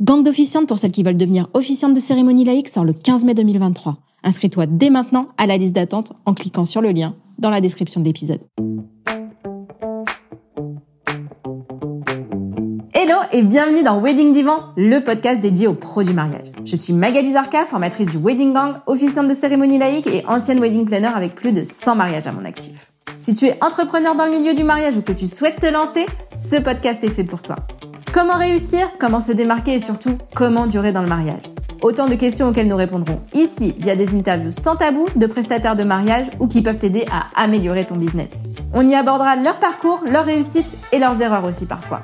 Gang d'officiantes pour celles qui veulent devenir officiantes de cérémonie laïque sort le 15 mai 2023. Inscris-toi dès maintenant à la liste d'attente en cliquant sur le lien dans la description de l'épisode. Hello et bienvenue dans Wedding Divan, le podcast dédié aux pros du mariage. Je suis Magali Zarka, formatrice du Wedding Gang, officiante de cérémonie laïque et ancienne wedding planner avec plus de 100 mariages à mon actif. Si tu es entrepreneur dans le milieu du mariage ou que tu souhaites te lancer, ce podcast est fait pour toi. Comment réussir, comment se démarquer et surtout comment durer dans le mariage? Autant de questions auxquelles nous répondrons ici via des interviews sans tabou de prestataires de mariage ou qui peuvent t'aider à améliorer ton business. On y abordera leur parcours, leurs réussites et leurs erreurs aussi parfois.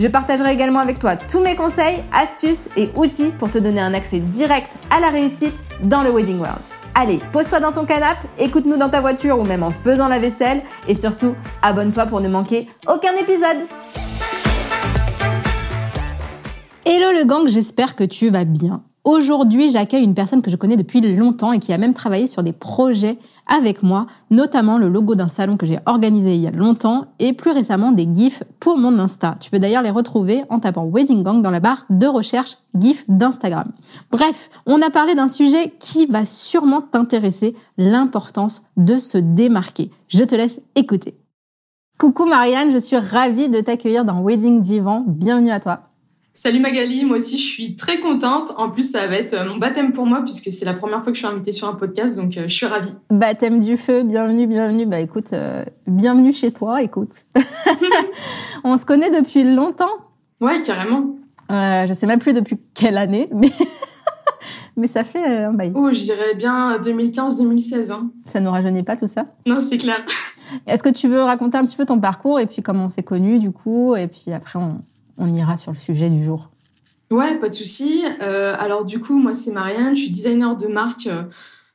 Je partagerai également avec toi tous mes conseils, astuces et outils pour te donner un accès direct à la réussite dans le Wedding World. Allez, pose-toi dans ton canapé, écoute-nous dans ta voiture ou même en faisant la vaisselle et surtout, abonne-toi pour ne manquer aucun épisode. Hello le gang, j'espère que tu vas bien. Aujourd'hui, j'accueille une personne que je connais depuis longtemps et qui a même travaillé sur des projets avec moi, notamment le logo d'un salon que j'ai organisé il y a longtemps et plus récemment des GIFs pour mon Insta. Tu peux d'ailleurs les retrouver en tapant Wedding Gang dans la barre de recherche GIF d'Instagram. Bref, on a parlé d'un sujet qui va sûrement t'intéresser, l'importance de se démarquer. Je te laisse écouter. Coucou Marianne, je suis ravie de t'accueillir dans Wedding Divan. Bienvenue à toi. Salut Magali, moi aussi je suis très contente. En plus, ça va être euh, mon baptême pour moi puisque c'est la première fois que je suis invitée sur un podcast, donc euh, je suis ravie. Baptême du feu, bienvenue, bienvenue. Bah écoute, euh, bienvenue chez toi, écoute. On se connaît depuis longtemps. Ouais, carrément. Euh, je sais même plus depuis quelle année, mais mais ça fait un bail. Oh, je dirais bien 2015-2016. Hein. Ça nous rajeunit pas tout ça? Non, c'est clair. Est-ce que tu veux raconter un petit peu ton parcours et puis comment on s'est connus du coup et puis après on on ira sur le sujet du jour. Ouais, pas de souci. Euh, alors du coup, moi c'est Marianne, je suis designer de marque euh,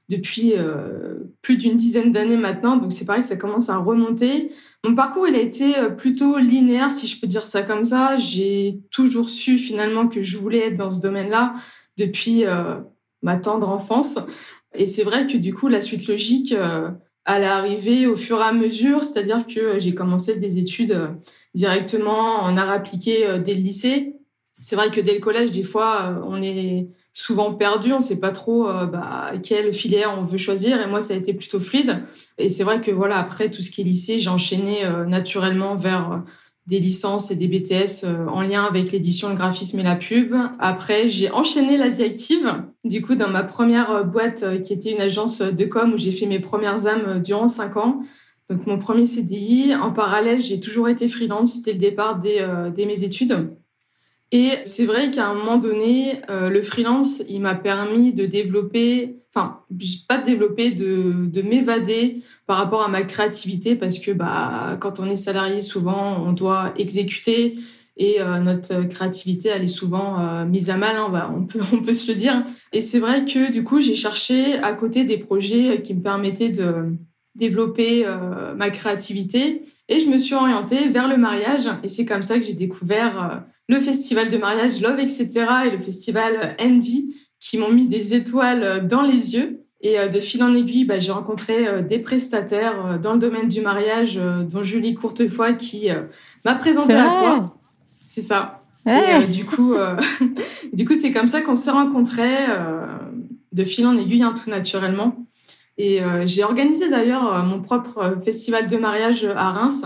depuis euh, plus d'une dizaine d'années maintenant, donc c'est pareil, ça commence à remonter. Mon parcours, il a été plutôt linéaire, si je peux dire ça comme ça. J'ai toujours su finalement que je voulais être dans ce domaine-là depuis ma tendre enfance. Et c'est vrai que du coup, la suite logique, elle est arrivée au fur et à mesure, c'est-à-dire que j'ai commencé des études directement en art appliqué euh, dès le lycée. C'est vrai que dès le collège, des fois, euh, on est souvent perdu, on sait pas trop euh, bah, quelle filière on veut choisir. Et moi, ça a été plutôt fluide. Et c'est vrai que voilà, après tout ce qui est lycée, j'ai enchaîné naturellement vers des licences et des BTS en lien avec l'édition, le graphisme et la pub. Après, j'ai enchaîné la vie active. Du coup, dans ma première boîte qui était une agence de com où j'ai fait mes premières âmes durant cinq ans. Donc mon premier CDI, en parallèle, j'ai toujours été freelance, c'était le départ des, euh, mes études. Et c'est vrai qu'à un moment donné, euh, le freelance, il m'a permis de développer, enfin, pas de développer, de, de m'évader par rapport à ma créativité, parce que bah, quand on est salarié, souvent, on doit exécuter et euh, notre créativité, elle est souvent mise à mal, hein, on, peut, on peut se le dire. Et c'est vrai que du coup, j'ai cherché à côté des projets qui me permettaient de développer euh, ma créativité et je me suis orientée vers le mariage. Et c'est comme ça que j'ai découvert euh, le festival de mariage Love etc et le festival Andy qui m'ont mis des étoiles dans les yeux. Et euh, de fil en aiguille bah, j'ai rencontré des prestataires dans le domaine du mariage dont Julie Courtefoy qui m'a présenté à toi. C'est ça. Et du coup du coup c'est comme ça qu'on s'est rencontrés de fil en aiguille hein, tout naturellement et euh, j'ai organisé d'ailleurs euh, mon propre euh, festival de mariage à Reims.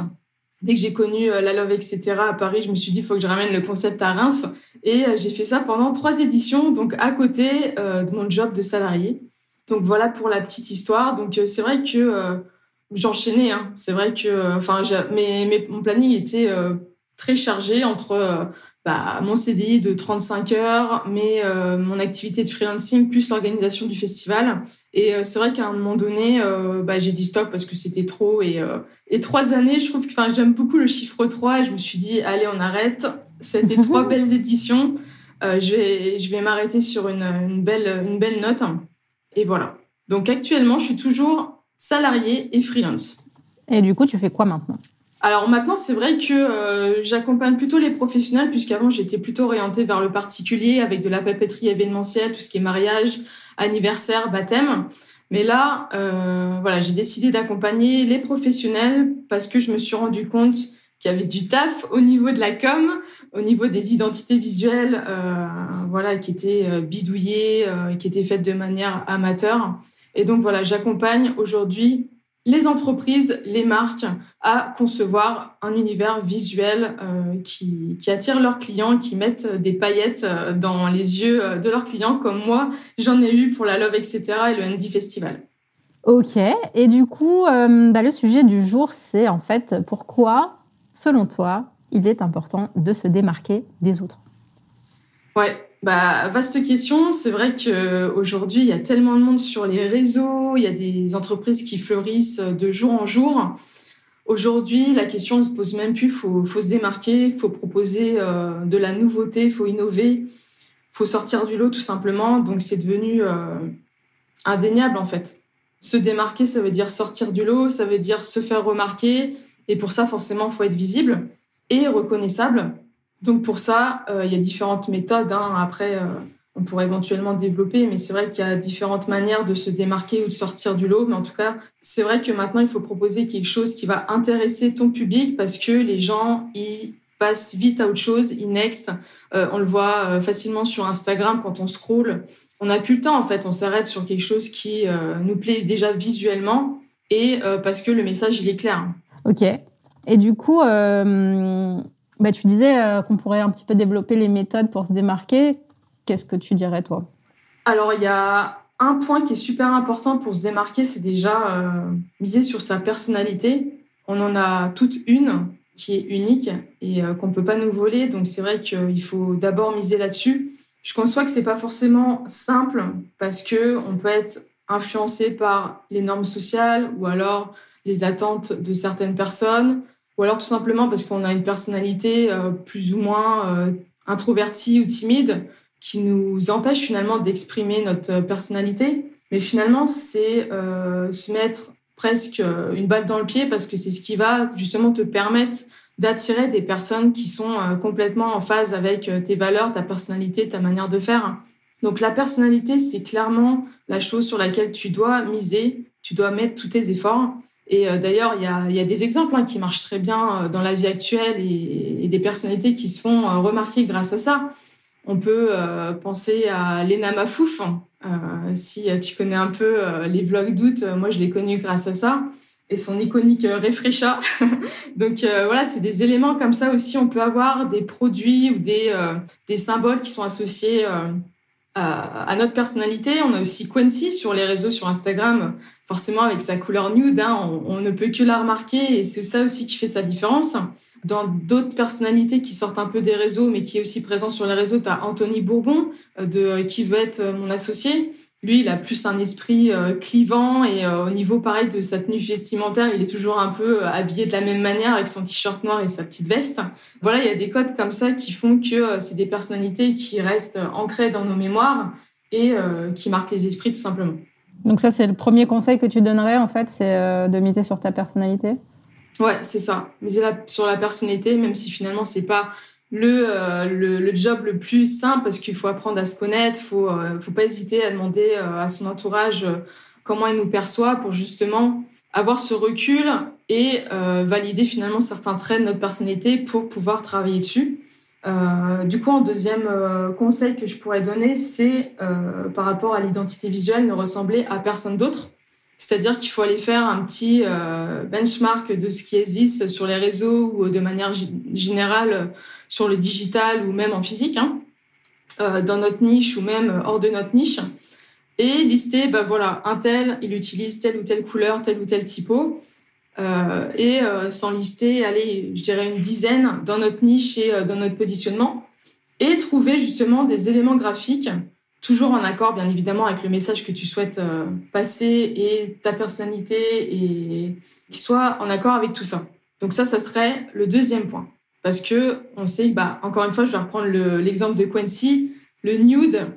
Dès que j'ai connu la Love, etc. à Paris, je me suis dit, il faut que je ramène le concept à Reims. Et j'ai fait ça pendant trois éditions, donc à côté de mon job de salarié. Donc voilà pour la petite histoire. Donc c'est vrai que j'enchaînais. Hein. C'est vrai que, enfin, mon planning était très chargé entre bah, mon CDI de 35 heures, mais euh, mon activité de freelancing plus l'organisation du festival. Et euh, c'est vrai qu'à un moment donné, euh, bah, j'ai dit stop parce que c'était trop. Et, et trois années, je trouve que j'aime beaucoup le chiffre 3 et je me suis dit, allez, on arrête. C'était trois belles éditions. je vais, je vais m'arrêter sur une, une, belle, une belle note. Et voilà. Donc actuellement, je suis toujours salarié et freelance. Et du coup, tu fais quoi maintenant? Alors maintenant, c'est vrai que euh, j'accompagne plutôt les professionnels, puisqu'avant j'étais plutôt orientée vers le particulier, avec de la papeterie événementielle, tout ce qui est mariage, anniversaire, baptême. Mais là, euh, voilà, j'ai décidé d'accompagner les professionnels parce que je me suis rendu compte qu'il y avait du taf au niveau de la com, au niveau des identités visuelles, euh, voilà, qui étaient bidouillées, qui étaient faites de manière amateur. Et donc voilà, j'accompagne aujourd'hui les entreprises, les marques à concevoir un univers visuel euh, qui, qui, attire leurs clients, qui mettent des paillettes euh, dans les yeux euh, de leurs clients, comme moi, j'en ai eu pour la Love, etc. et le Andy Festival. Ok, et du coup, euh, bah, le sujet du jour, c'est en fait pourquoi, selon toi, il est important de se démarquer des autres? Ouais, bah, vaste question. C'est vrai qu'aujourd'hui, il y a tellement de monde sur les réseaux, il y a des entreprises qui fleurissent de jour en jour. Aujourd'hui, la question ne se pose même plus. Il faut, faut, se démarquer, il faut proposer euh, de la nouveauté, il faut innover, il faut sortir du lot tout simplement. Donc, c'est devenu euh, indéniable en fait. Se démarquer, ça veut dire sortir du lot, ça veut dire se faire remarquer. Et pour ça, forcément, il faut être visible et reconnaissable. Donc pour ça, euh, il y a différentes méthodes. Hein. Après, euh, on pourrait éventuellement développer, mais c'est vrai qu'il y a différentes manières de se démarquer ou de sortir du lot. Mais en tout cas, c'est vrai que maintenant, il faut proposer quelque chose qui va intéresser ton public parce que les gens, ils passent vite à autre chose, ils next. Euh, on le voit facilement sur Instagram quand on scroll. On n'a plus le temps, en fait. On s'arrête sur quelque chose qui nous plaît déjà visuellement et parce que le message, il est clair. Ok. Et du coup, bah, tu disais euh, qu'on pourrait un petit peu développer les méthodes pour se démarquer. Qu'est-ce que tu dirais, toi? Alors, il y a un point qui est super important pour se démarquer, c'est déjà euh, miser sur sa personnalité. On en a toute une qui est unique et euh, qu'on peut pas nous voler. Donc, c'est vrai qu'il faut d'abord miser là-dessus. Je conçois que c'est pas forcément simple parce que on peut être influencé par les normes sociales ou alors les attentes de certaines personnes ou alors tout simplement parce qu'on a une personnalité euh, plus ou moins euh, introvertie ou timide qui nous empêche finalement d'exprimer notre personnalité. Mais finalement, c'est euh, se mettre presque une balle dans le pied parce que c'est ce qui va justement te permettre d'attirer des personnes qui sont complètement en phase avec tes valeurs, ta personnalité, ta manière de faire. Donc la personnalité, c'est clairement la chose sur laquelle tu dois miser, tu dois mettre tous tes efforts. Et euh, d'ailleurs, il y a, y a, des exemples hein, qui marchent très bien euh, dans la vie actuelle et, et, des personnalités qui se font euh, remarquer grâce à ça. On peut penser à Lena Mafouf. si tu connais un peu les vlogs d'août, moi je l'ai connue grâce à ça et son iconique Refresha. Donc voilà, c'est des éléments comme ça aussi. On peut avoir des produits ou des, des symboles qui sont associés à notre personnalité. On a aussi Quincy sur les réseaux, sur Instagram, forcément avec sa couleur nude, hein, on, ne peut que la remarquer et c'est ça aussi qui fait sa différence. Dans d'autres personnalités qui sortent un peu des réseaux, mais qui est aussi présent sur les réseaux, tu as Anthony Bourbon, euh, de euh, qui veut être euh, mon associé. Lui, il a plus un esprit clivant et au niveau pareil de sa tenue vestimentaire, il est toujours un peu habillé de la même manière avec son t-shirt noir et sa petite veste. Voilà, il y a des codes comme ça qui font que c'est des personnalités qui restent ancrées dans nos mémoires et qui marquent les esprits tout simplement. Donc ça, c'est le premier conseil que tu donnerais, en fait, c'est euh, de miser sur ta personnalité? Ouais, c'est ça. Miser sur la personnalité, même si finalement, c'est pas le, euh, le, job le plus simple, parce qu'il faut apprendre à se connaître, faut, euh, faut pas hésiter à demander à son entourage comment il nous perçoit pour justement avoir ce recul et valider finalement certains traits de notre personnalité pour pouvoir travailler dessus. Euh, du coup, un deuxième euh, conseil que je pourrais donner, c'est euh, par rapport à l'identité visuelle, ne ressembler à personne d'autre. C'est-à-dire qu'il faut aller faire un petit benchmark de ce qui existe sur les réseaux ou de manière générale sur le digital ou même en physique, hein, dans notre niche ou même hors de notre niche, et lister, bah voilà, un tel, il utilise telle ou telle couleur, tel ou tel typo. Euh, et euh, sans lister, allez, je dirais une dizaine dans notre niche et euh, dans notre positionnement, et trouver justement des éléments graphiques, toujours en accord bien évidemment avec le message que tu souhaites passer et ta personnalité, et qui soit en accord avec tout ça. Donc ça, ça serait le deuxième point, parce que on sait, bah encore une fois, je vais reprendre l'exemple de Quincy, le nude,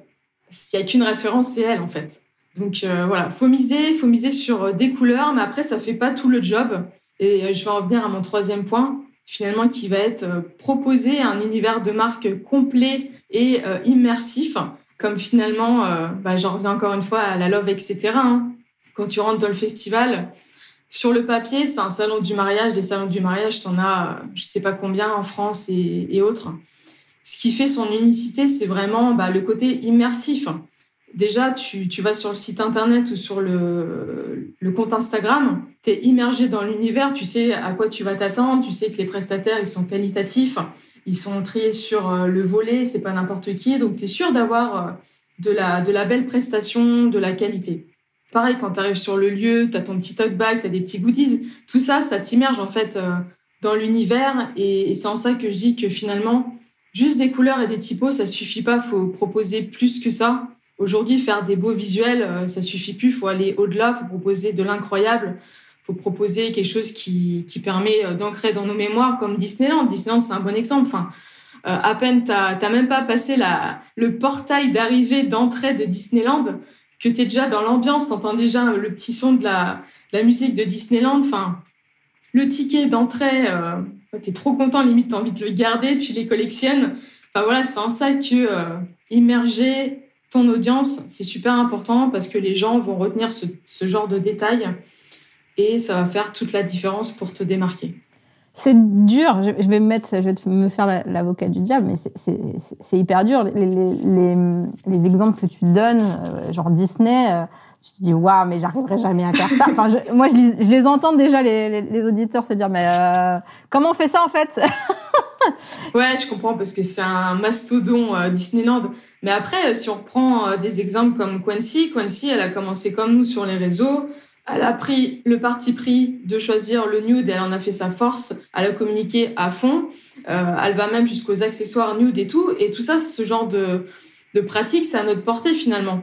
s'il y a qu'une référence, c'est elle en fait. Donc euh, voilà, faut miser, faut miser sur euh, des couleurs, mais après ça fait pas tout le job. Et euh, je vais en venir à mon troisième point, finalement qui va être proposer un univers de marque complet et immersif, comme finalement, bah, j'en reviens encore une fois à la love, etc. Hein. Quand tu rentres dans le festival, sur le papier, c'est un salon du mariage. Des salons du mariage, t'en as, je sais pas combien en France et, autres. Ce qui fait son unicité, c'est vraiment bah, le côté immersif. Déjà, tu, tu, vas sur le site internet ou sur le, le compte Instagram, tu es immergé dans l'univers, tu sais à quoi tu vas t'attendre, tu sais que les prestataires, ils sont qualitatifs, ils sont triés sur euh, le volet, c'est pas n'importe qui, donc tu es sûr d'avoir euh, de la, de la belle prestation, de la qualité. Pareil, quand tu arrives sur le lieu, tu as ton petit talk bag, tu as des petits goodies, tout ça, ça t'immerge en fait euh, dans l'univers et, et c'est en ça que je dis que finalement, juste des couleurs et des typos, ça suffit pas, faut proposer plus que ça. Aujourd'hui, faire des beaux visuels, euh, ça suffit plus. Faut aller au-delà. Faut proposer de l'incroyable. Faut proposer quelque chose qui, qui permet euh, d'ancrer dans nos mémoires, comme Disneyland. Disneyland, c'est un bon exemple. Enfin, euh, à peine t'as même pas passé la le portail d'arrivée d'entrée de Disneyland que t'es déjà dans l'ambiance. T'entends déjà le petit son de la la musique de Disneyland. Enfin, le ticket d'entrée, t'es trop content. Limite, t'as envie de le garder. Tu les collectionnes. Enfin voilà, c'est en ça que immerger ton audience, c'est super important parce que les gens vont retenir ce, ce, genre de détails et ça va faire toute la différence pour te démarquer. C'est dur, je vais me mettre, je vais me faire l'avocat du diable, mais c'est hyper dur. Les, les, les, exemples que tu donnes, euh, genre Disney, euh, tu te dis waouh, mais j'arriverai jamais à faire ça. Enfin, je, moi, je, je, les entends déjà les, les, auditeurs se dire mais euh, comment on fait ça en fait? Ouais, je comprends parce que c'est un mastodon Disneyland. Mais après, si on reprend des exemples comme Quincy, Quincy, elle a commencé comme nous sur les réseaux. Elle a pris le parti pris de choisir le nude, elle en a fait sa force, elle a communiqué à fond, euh, elle va même jusqu'aux accessoires nude et tout, et tout ça, ce genre de, de pratique, c'est à notre portée finalement.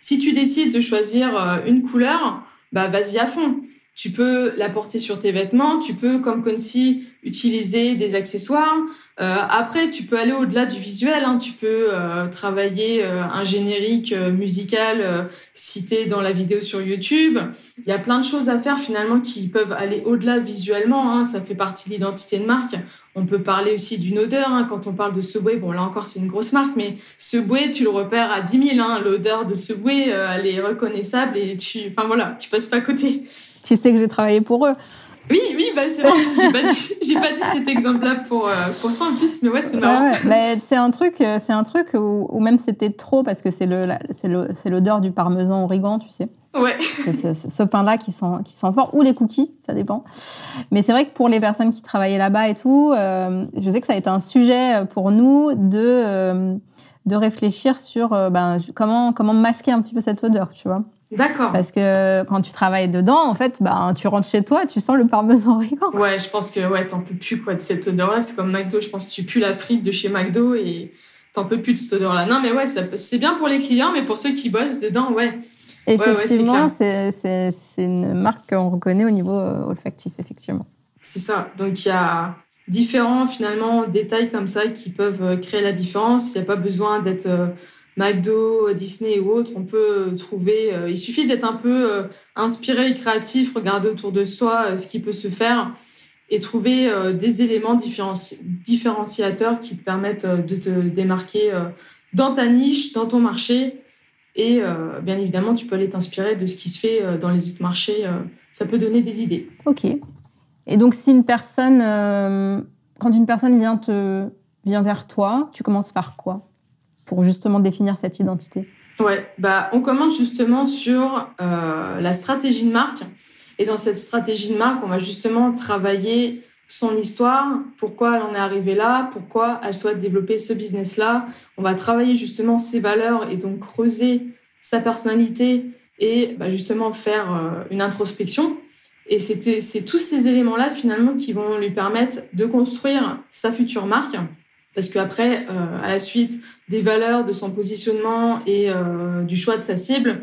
Si tu décides de choisir euh, une couleur, bah vas-y à fond. Tu peux la porter sur tes vêtements, tu peux, comme Concy, utiliser des accessoires. Euh, après, tu peux aller au-delà du visuel. Hein. Tu peux euh, travailler euh, un générique euh, musical euh, cité dans la vidéo sur YouTube. Il y a plein de choses à faire finalement qui peuvent aller au-delà visuellement. Hein. Ça fait partie de l'identité de marque. On peut parler aussi d'une odeur. Hein. Quand on parle de Subway, bon là encore c'est une grosse marque, mais Subway, tu le repères à 10 000. Hein. L'odeur de Subway, elle est reconnaissable et tu, enfin voilà, tu passes pas à côté tu sais que j'ai travaillé pour eux. Oui, oui, bah c'est vrai. J'ai pas dit, pas dit cet exemple-là pour euh, pour ça en plus, mais ouais, c'est marrant. Ouais, c'est un truc, euh, c'est un truc où, où même c'était trop parce que c'est l'odeur du parmesan origan, tu sais. Ouais. C'est ce, ce pain-là qui sent qui sent fort ou les cookies, ça dépend. Mais c'est vrai que pour les personnes qui travaillaient là-bas et tout, euh, je sais que ça a été un sujet pour nous de euh, de réfléchir sur ben comment comment masquer un petit peu cette odeur, tu vois. D'accord. Parce que quand tu travailles dedans, en fait, bah, tu rentres chez toi, tu sens le parmesan origan. Ouais, je pense que ouais, t'en peux plus quoi de cette odeur-là. C'est comme McDo, je pense que tu pues la frite de chez McDo et t'en peux plus de cette odeur-là. Non, mais ouais, c'est bien pour les clients, mais pour ceux qui bossent dedans, ouais. Effectivement, ouais, c'est une marque qu'on reconnaît au niveau euh, olfactif, effectivement. C'est ça. Donc il y a différents finalement détails comme ça qui peuvent euh, créer la différence. Il n'y a pas besoin d'être euh, McDo, Disney ou autres, on peut trouver. Euh, il suffit d'être un peu euh, inspiré et créatif, regarder autour de soi euh, ce qui peut se faire et trouver des éléments différenciateurs qui te permettent de te démarquer dans ta niche, dans ton marché. Et bien évidemment, tu peux aller t'inspirer de ce qui se fait dans les autres marchés. ça peut donner des idées. Ok. Et donc, si une personne, quand une personne vient te vient vers toi, tu commences par quoi? Pour justement définir cette identité Ouais, bah on commence justement sur euh, la stratégie de marque. Et dans cette stratégie de marque, on va justement travailler son histoire, pourquoi elle en est arrivée là, pourquoi elle souhaite développer ce business-là. On va travailler justement ses valeurs et donc creuser sa personnalité et bah, justement faire euh, une introspection. Et c'est tous ces éléments-là finalement qui vont lui permettre de construire sa future marque parce qu'après, euh, à la suite des valeurs, de son positionnement et euh, du choix de sa cible,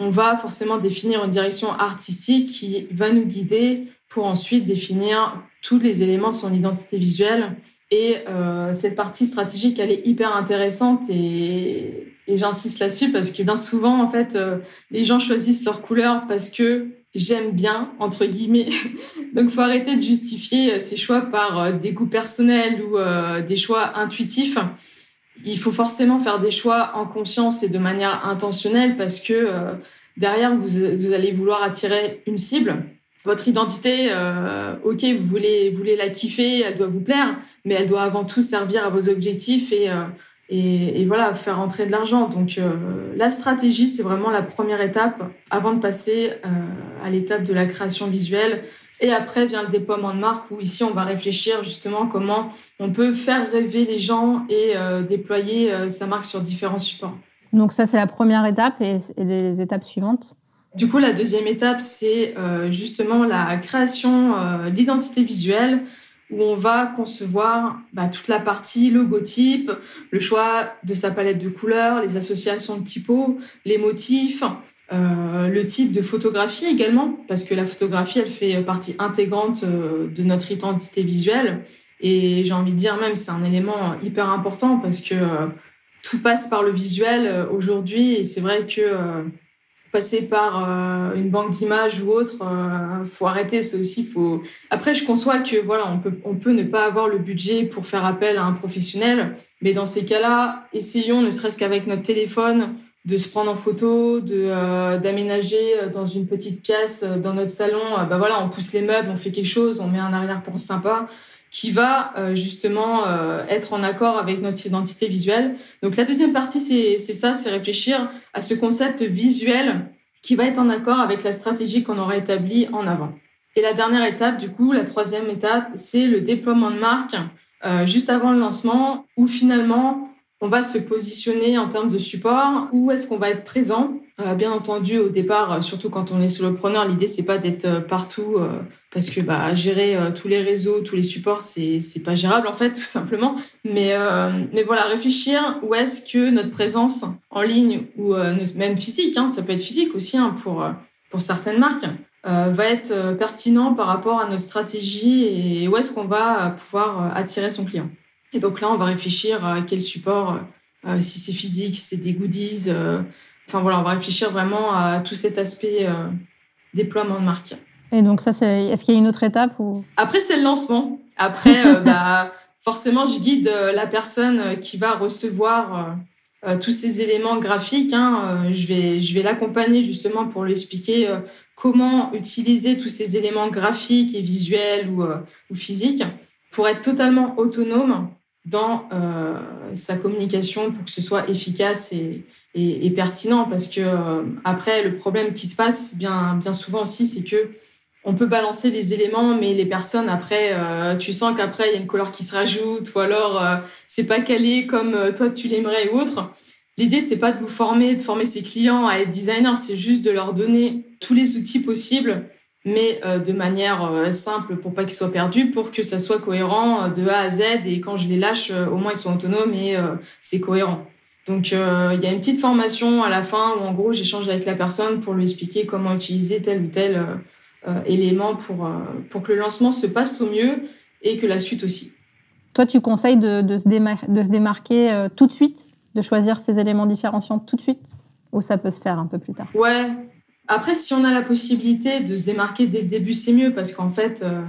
on va forcément définir une direction artistique qui va nous guider pour ensuite définir tous les éléments de son identité visuelle. Et euh, cette partie stratégique, elle est hyper intéressante et, et j'insiste là-dessus parce que bien souvent, en fait, euh, les gens choisissent leur couleur parce que j'aime bien entre guillemets. Donc faut arrêter de justifier ses euh, choix par euh, des goûts personnels ou euh, des choix intuitifs. Il faut forcément faire des choix en conscience et de manière intentionnelle parce que derrière vous, allez vouloir attirer une cible votre identité, ok, vous voulez, vous voulez la kiffer, elle doit vous plaire, mais elle doit avant tout servir à vos objectifs et, et, et, voilà, faire entrer de l'argent. Donc euh, la stratégie, c'est vraiment la première étape avant de passer euh, à l'étape de la création visuelle. Et après vient le déploiement de marque où ici on va réfléchir justement comment on peut faire rêver les gens et euh, déployer sa marque sur différents supports. Donc ça c'est la première étape et, et les étapes suivantes? Du coup, la deuxième étape, c'est euh, justement la création euh, d'identité visuelle où on va concevoir bah, toute la partie logotype, le choix de sa palette de couleurs, les associations de typos, les motifs, euh, le type de photographie également, parce que la photographie, elle fait partie intégrante euh, de notre identité visuelle. Et j'ai envie de dire même, c'est un élément hyper important parce que euh, tout passe par le visuel aujourd'hui. Et c'est vrai que passer par euh, une banque d'images ou autre, euh, faut arrêter. C'est aussi faut. Après, je conçois que voilà, on peut on peut ne pas avoir le budget pour faire appel à un professionnel, mais dans ces cas-là, essayons, ne serait-ce qu'avec notre téléphone, de se prendre en photo, de euh, d'aménager euh, dans une petite pièce dans notre salon. bah voilà, on pousse les meubles, on fait quelque chose, on met un arrière-plan sympa qui va euh, justement euh, être en accord avec notre identité visuelle. Donc la deuxième partie, c'est ça, c'est réfléchir à ce concept visuel qui va être en accord avec la stratégie qu'on aura établie en avant. Et la dernière étape, du coup, la troisième étape, c'est le déploiement de marque euh, juste avant le lancement, où finalement on va se positionner en termes de support, où est-ce qu'on va être présent? Euh, bien entendu, au départ, euh, surtout quand on est solopreneur, l'idée c'est pas d'être euh, partout parce que bah, gérer tous les réseaux, tous les supports, c'est pas gérable en fait, tout simplement. Mais mais voilà, réfléchir où est-ce que notre présence en ligne ou même physique, hein, ça peut être physique aussi hein, pour pour certaines marques, va être pertinent par rapport à notre stratégie et où est-ce qu'on va pouvoir attirer son client. Et donc là, on va réfléchir à quel support, euh, si c'est physique, si c'est des goodies. Euh, enfin voilà, on va réfléchir vraiment à tout cet aspect euh, déploiement de marque. Et donc ça, c'est est-ce qu'il y a une autre étape ou? Après, c'est le lancement. Après, euh, bah, forcément, je guide euh, la personne qui va recevoir euh, tous ces éléments graphiques. Hein, je vais, je vais l'accompagner justement pour lui expliquer comment utiliser tous ces éléments graphiques et visuels ou, ou physiques pour être totalement autonome dans euh, sa communication pour que ce soit efficace et, et, et pertinent. Parce que euh, après le problème qui se passe bien bien souvent aussi c'est que on peut balancer les éléments mais les personnes après euh, tu sens qu'après il y a une couleur qui se rajoute ou alors euh, c'est pas calé comme euh, toi tu l'aimerais ou autre. L'idée c'est pas de vous former de former ses clients à être designer c'est juste de leur donner tous les outils possibles mais euh, de manière euh, simple pour pas qu'ils soient perdus, pour que ça soit cohérent euh, de A à Z et quand je les lâche, au moins ils sont autonomes et c'est cohérent. Donc il y a une petite formation à la fin où en gros j'échange avec la personne pour lui expliquer comment utiliser tel ou tel élément pour pour que le lancement se passe au mieux et que la suite aussi. Toi, tu conseilles de, de, se, démar de se démarquer tout de suite, de choisir ces éléments différenciants tout de suite, ou ça peut se faire un peu plus tard? Ouais, après, si on a la possibilité de se démarquer dès le début, c'est mieux parce qu'en fait, euh,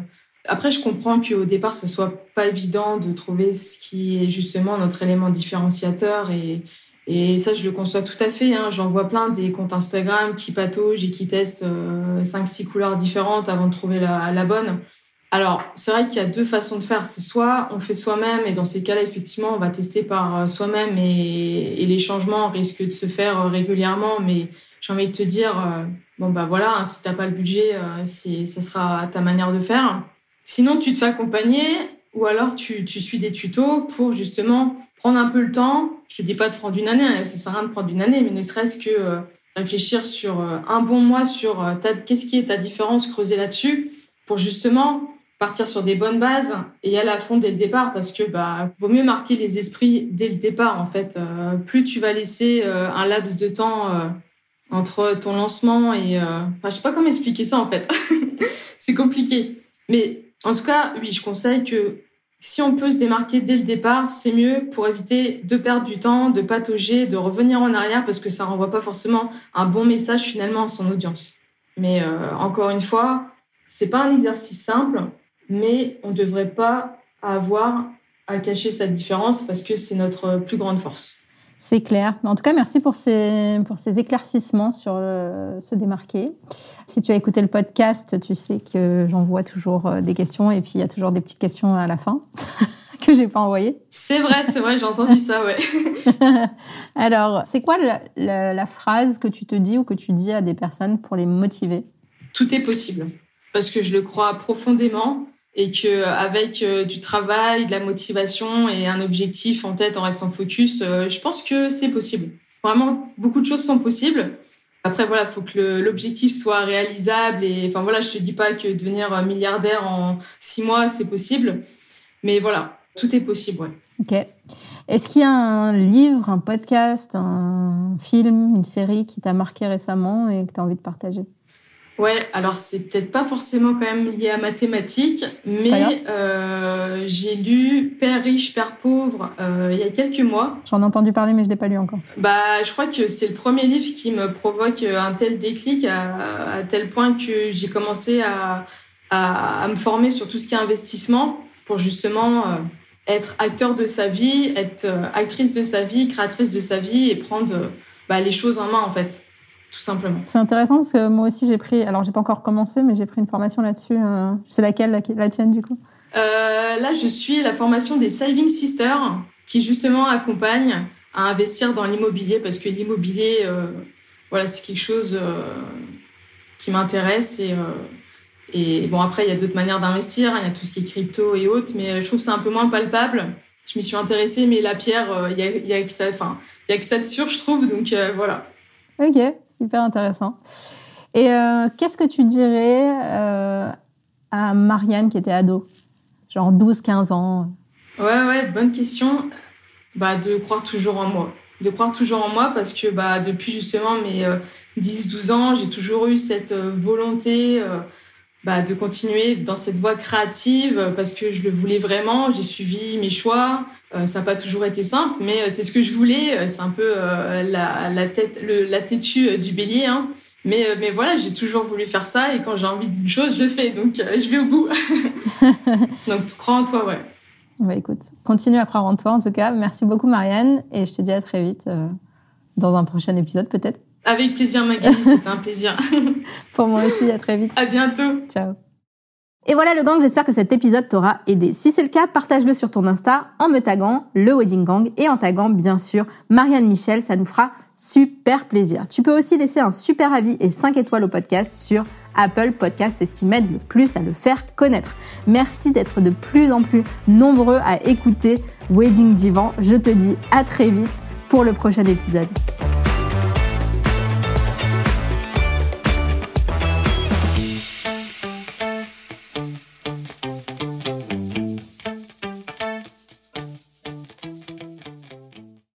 après, je comprends qu'au départ, ce soit pas évident de trouver ce qui est justement notre élément différenciateur et, et ça, je le conçois tout à fait. Hein. J'en vois plein des comptes Instagram qui pataugent et qui testent euh, cinq, six couleurs différentes avant de trouver la, la bonne. Alors, c'est vrai qu'il y a deux façons de faire. C'est soit on fait soi-même et dans ces cas-là, effectivement, on va tester par euh, soi-même et, et les changements risquent de se faire euh, régulièrement, mais j'ai envie de te dire, euh, bon bah voilà, hein, si t'as pas le budget, euh, c'est, ça sera ta manière de faire. Sinon, tu te fais accompagner ou alors tu, tu suis des tutos pour justement prendre un peu le temps. Je te dis pas de prendre une année, hein, ça sert à rien de prendre une année, mais ne serait-ce que euh, réfléchir sur un bon mois sur qu'est-ce qui est ta différence, creuser là-dessus pour justement partir sur des bonnes bases et aller à fond dès le départ parce que bah vaut mieux marquer les esprits dès le départ en fait. plus tu vas laisser un laps de temps entre ton lancement et... Euh... Je sais pas comment expliquer ça en fait. c'est compliqué. Mais en tout cas, oui, je conseille que si on peut se démarquer dès le départ, c'est mieux pour éviter de perdre du temps, de patauger, de revenir en arrière parce que ça renvoie pas forcément un bon message finalement à son audience. Mais euh, encore une fois, c'est pas un exercice simple, mais on devrait pas avoir à cacher sa différence parce que c'est notre plus grande force. C'est clair. En tout cas, merci pour ces, pour ces éclaircissements sur le, se démarquer. Si tu as écouté le podcast, tu sais que j'envoie toujours euh, des questions et puis il y a toujours des petites questions à la fin que j'ai pas envoyées. C'est vrai, c'est vrai, j'ai entendu ça, ouais. Alors, c'est quoi la, la, la phrase que tu te dis ou que tu dis à des personnes pour les motiver? Tout est possible. Parce que je le crois profondément et que avec euh, du travail, de la motivation et un objectif en tête en restant focus, euh, je pense que c'est possible. Vraiment, beaucoup de choses sont possibles. Après, voilà, faut que l'objectif soit réalisable et, enfin voilà, je te dis pas que devenir milliardaire en six mois, c'est possible. Mais voilà, tout est possible, ouais. Ok. Est-ce qu'il y a un livre, un podcast, un film, une série qui t'a marqué récemment et que tu as envie de partager? Ouais, alors c'est peut-être pas forcément quand même lié à mathématiques, mais euh, j'ai lu Père riche, Père pauvre euh, il y a quelques mois. J'en ai entendu parler, mais je l'ai pas lu encore. Bah, je crois que c'est le premier livre qui me provoque un tel déclic à, à tel point que j'ai commencé à, à, à, me former sur tout ce qui est investissement pour justement euh, être acteur de sa vie, être euh, actrice de sa vie, créatrice de sa vie et prendre euh, bah, les choses en main en fait tout simplement. C'est intéressant parce que moi aussi j'ai pris, alors j'ai pas encore commencé, mais j'ai pris une formation là-dessus. Euh, c'est laquelle, la, la, tienne du coup? Euh, Là, je suis la formation des Saving Sisters qui justement accompagne à investir dans l'immobilier parce que l'immobilier, euh, voilà, c'est quelque chose euh, qui m'intéresse et euh, et bon après il y a d'autres manières d'investir, il y a tout ce qui est crypto et autres, mais je trouve c'est un peu moins palpable. Je m'y suis intéressée, mais la pierre, il y a, y a que ça, enfin, il y a que ça de sûr, je trouve, donc voilà. Ok, hyper intéressant. Et euh, qu'est-ce que tu dirais euh, à Marianne qui était ado, genre 12-15 ans? Ouais, ouais, bonne question. Bah, de croire toujours en moi. De croire toujours en moi parce que bah, depuis justement mes euh, 10-12 ans, j'ai toujours eu cette euh, volonté euh, bah, de continuer dans cette voie créative parce que je le voulais vraiment. J'ai suivi mes choix. Euh, ça n'a pas toujours été simple, mais euh, c'est ce que je voulais. C'est un peu euh, la, la tête, le, la têtue du bélier. Hein. Mais, mais voilà, j'ai toujours voulu faire ça et quand j'ai envie d'une chose, je le fais. Donc je vais au bout. donc crois en toi, ouais. Bah écoute, continue à croire en toi en tout cas. Merci beaucoup Marianne et je te dis à très vite euh, dans un prochain épisode peut-être. Avec plaisir Magali, c'était un plaisir. Pour moi aussi, à très vite. À bientôt. Ciao. Et voilà le gang, j'espère que cet épisode t'aura aidé. Si c'est le cas, partage-le sur ton Insta en me taguant le Wedding Gang et en taguant bien sûr Marianne Michel, ça nous fera super plaisir. Tu peux aussi laisser un super avis et 5 étoiles au podcast sur Apple Podcast, c'est ce qui m'aide le plus à le faire connaître. Merci d'être de plus en plus nombreux à écouter Wedding Divan. Je te dis à très vite pour le prochain épisode.